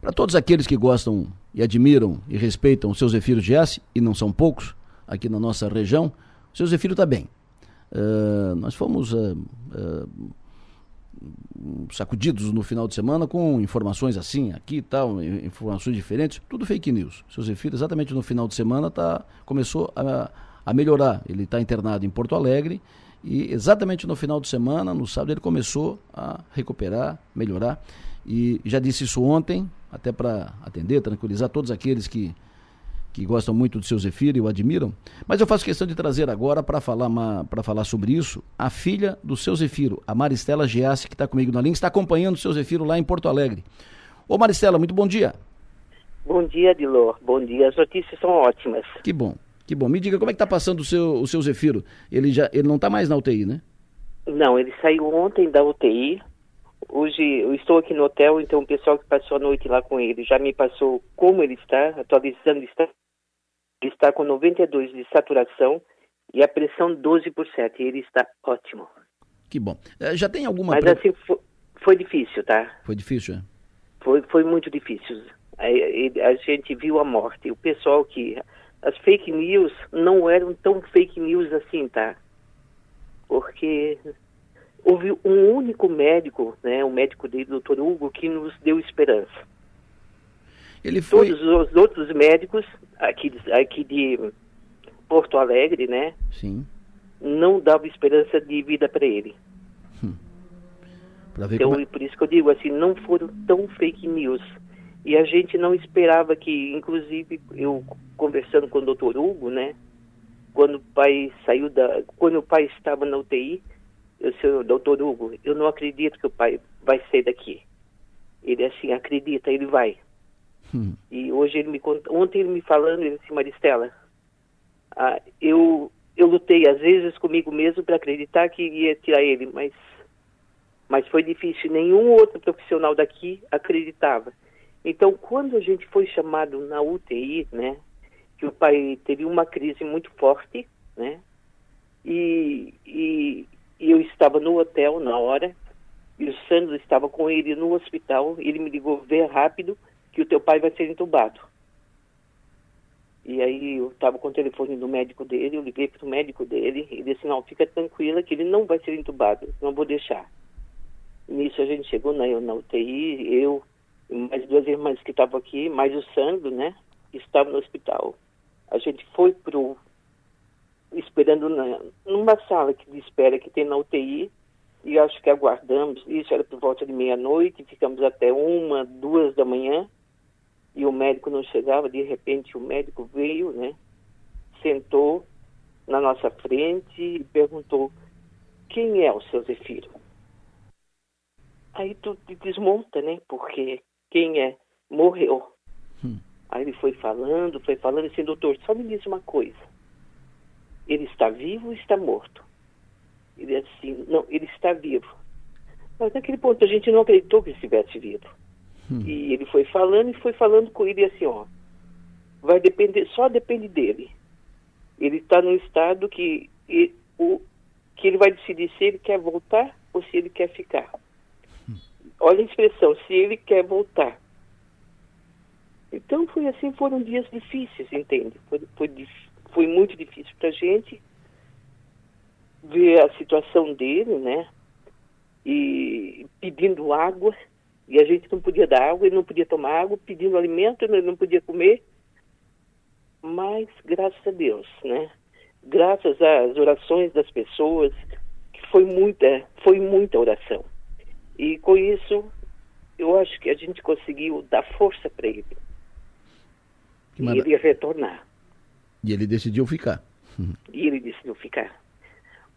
Para todos aqueles que gostam e admiram e respeitam o seu Zefiro Giassi, e não são poucos aqui na nossa região, o seu Zefiro está bem. Uh, nós fomos uh, uh, sacudidos no final de semana com informações assim, aqui e tal, informações diferentes, tudo fake news. O seu Zefiro, exatamente no final de semana, tá, começou a, a melhorar. Ele está internado em Porto Alegre e exatamente no final de semana, no sábado, ele começou a recuperar, melhorar. E já disse isso ontem, até para atender, tranquilizar todos aqueles que, que gostam muito do seu Zefiro e o admiram. Mas eu faço questão de trazer agora para falar, falar sobre isso a filha do seu Zefiro, a Maristela Giassi, que está comigo na linha, está acompanhando o seu Zefiro lá em Porto Alegre. Ô Maristela, muito bom dia. Bom dia, Dilor. Bom dia. As notícias são ótimas. Que bom. Que bom. Me diga como é que está passando o seu, o seu Zefiro. Ele já ele não está mais na UTI, né? Não, ele saiu ontem da UTI. Hoje eu estou aqui no hotel, então o pessoal que passou a noite lá com ele já me passou como ele está, atualizando está. Ele está com 92 de saturação e a pressão 12 por 7. Ele está ótimo. Que bom. É, já tem alguma... Mas assim, foi, foi, difícil, tá? Foi difícil, é? Foi, foi muito difícil. A, a gente viu a morte. O pessoal que as fake news não eram tão fake news assim, tá? Porque houve um único médico, né, o médico dele, doutor Hugo, que nos deu esperança. Ele foi... Todos os outros médicos aqui, aqui de Porto Alegre, né? Sim. Não davam esperança de vida para ele. Hum. então, como... É por isso que eu digo assim, não foram tão fake news. E a gente não esperava que, inclusive, eu conversando com o doutor Hugo, né? Quando o pai saiu da. Quando o pai estava na UTI, eu disse, doutor Hugo, eu não acredito que o pai vai sair daqui. Ele assim, acredita, ele vai. Hum. E hoje ele me conta, ontem ele me falando, ele disse, Maristela, ah, eu, eu lutei às vezes comigo mesmo para acreditar que ia tirar ele, mas, mas foi difícil. Nenhum outro profissional daqui acreditava. Então, quando a gente foi chamado na UTI, né, que o pai teve uma crise muito forte, né, e, e, e eu estava no hotel na hora, e o Sandro estava com ele no hospital, ele me ligou, vê rápido que o teu pai vai ser entubado. E aí eu estava com o telefone do médico dele, eu liguei para o médico dele, e disse, não, fica tranquila que ele não vai ser entubado, não vou deixar. Nisso a gente chegou na, na UTI, eu, mais duas irmãs que estavam aqui, mais o Sandro, né? Que estava no hospital. A gente foi pro esperando na, numa sala de espera que tem na UTI e acho que aguardamos. Isso era por volta de meia-noite, ficamos até uma, duas da manhã e o médico não chegava. De repente o médico veio, né? Sentou na nossa frente e perguntou: quem é o seu Zefiro? Aí tu te desmonta, né? Porque quem é, morreu. Hum. Aí ele foi falando, foi falando assim, doutor, só me diz uma coisa. Ele está vivo ou está morto? Ele disse assim, não, ele está vivo. Mas naquele ponto a gente não acreditou que ele estivesse vivo. Hum. E ele foi falando e foi falando com ele assim, ó, vai depender, só depende dele. Ele está num estado que, e, o, que ele vai decidir se ele quer voltar ou se ele quer ficar olha a expressão, se ele quer voltar. Então foi assim, foram dias difíceis, entende? Foi, foi, foi muito difícil para a gente ver a situação dele, né? E pedindo água, e a gente não podia dar água, ele não podia tomar água, pedindo alimento, ele não podia comer. Mas, graças a Deus, né? Graças às orações das pessoas, que foi muita, foi muita oração. E com isso, eu acho que a gente conseguiu dar força para ele. Que e ele retornar. E ele decidiu ficar. E ele decidiu ficar.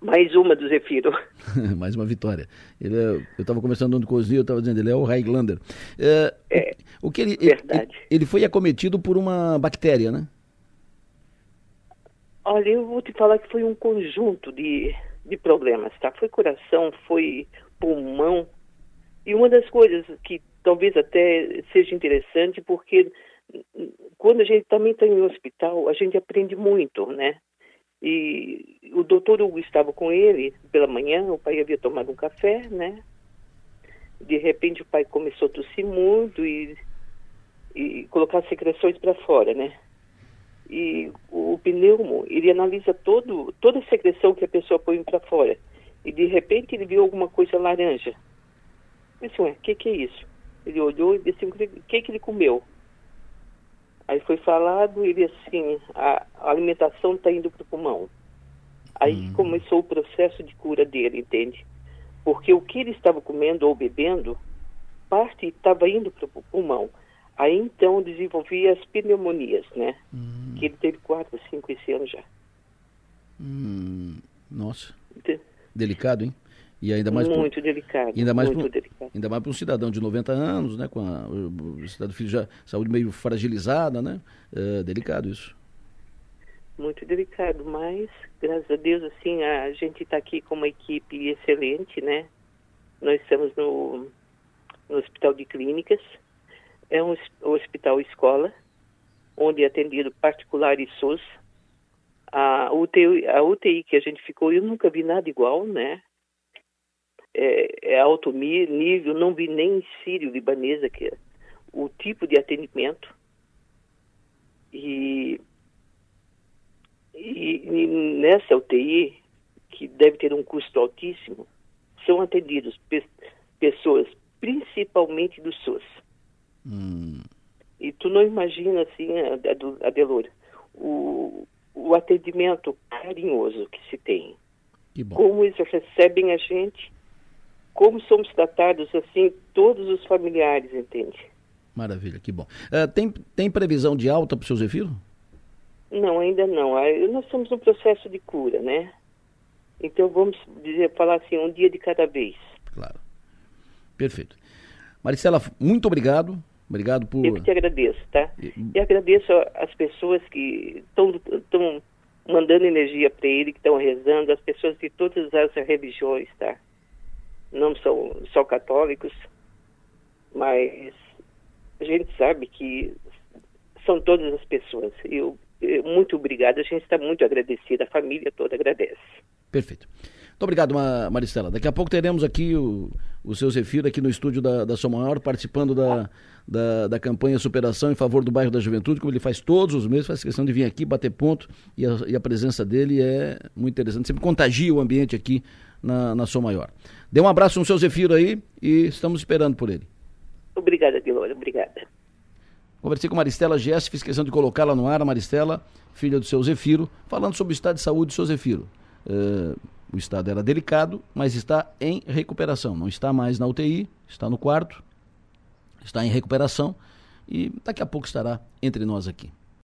Mais uma do Zefiro. Mais uma vitória. Ele é, eu estava conversando com o Zinho, eu estava dizendo, ele é o Highlander. É, é, o, o que ele, verdade. Ele, ele foi acometido por uma bactéria, né? Olha, eu vou te falar que foi um conjunto de, de problemas, tá? Foi coração, foi pulmão, e uma das coisas que talvez até seja interessante, porque quando a gente também está em um hospital, a gente aprende muito, né? E o doutor Hugo estava com ele pela manhã, o pai havia tomado um café, né? De repente o pai começou a tossir muito e e colocar secreções para fora, né? E o, pneumo, ele analisa todo, toda a secreção que a pessoa põe para fora. E de repente ele viu alguma coisa laranja. Eu disse, ué, o que, que é isso? Ele olhou e disse, o que, que ele comeu? Aí foi falado, ele assim, a, alimentação está indo para o pulmão. Aí uhum. começou o processo de cura dele, entende? Porque o que ele estava comendo ou bebendo, parte estava indo para o pulmão. Aí então desenvolvia as pneumonias, né? Uhum. Que ele teve quatro, cinco esse ano já. Hum, nossa. Delicado, hein? E ainda mais muito pro, delicado. Ainda mais muito pro, delicado. Ainda mais para um cidadão de 90 anos, né? Com a, o filho já saúde meio fragilizada, né? É delicado isso. Muito delicado, mas graças a Deus assim a gente está aqui com uma equipe excelente, né? Nós estamos no, no Hospital de Clínicas, é um hospital escola, onde é atendido particular e SUS. A UTI, a UTI que a gente ficou, eu nunca vi nada igual, né? É, é alto nível, não vi nem em Sírio libanesa que é o tipo de atendimento. E, e, e, nessa UTI que deve ter um custo altíssimo são atendidos pe pessoas principalmente do SUS. Hum. e tu não imagina assim Adelora o, o atendimento carinhoso que se tem. Como eles recebem a gente como somos tratados assim, todos os familiares, entende? Maravilha, que bom. Uh, tem, tem previsão de alta para o seu Zefiro? Não, ainda não. Nós estamos no processo de cura, né? Então vamos dizer, falar assim, um dia de cada vez. Claro. Perfeito. Maricela, muito obrigado. Obrigado por. Eu que te agradeço, tá? E, e agradeço as pessoas que estão mandando energia para ele, que estão rezando, as pessoas de todas as religiões, tá? Não são só católicos, mas a gente sabe que são todas as pessoas. Eu, eu muito obrigada, a gente está muito agradecida, a família toda agradece. Perfeito. Muito obrigado, Maristela. Daqui a pouco teremos aqui o, o seu Zefiro aqui no estúdio da, da São Maior, participando da, da, da, campanha Superação em favor do bairro da Juventude, como ele faz todos os meses, faz questão de vir aqui, bater ponto, e a, e a presença dele é muito interessante, sempre contagia o ambiente aqui na, na Som Maior. Dê um abraço no seu Zefiro aí e estamos esperando por ele. Obrigada, Dilora, obrigada. Conversei com Maristela Gies, fiz questão de colocá-la no ar, a Maristela, filha do seu Zefiro, falando sobre o estado de saúde do seu Zefiro. Uh, o estado era delicado, mas está em recuperação. Não está mais na UTI, está no quarto, está em recuperação e daqui a pouco estará entre nós aqui.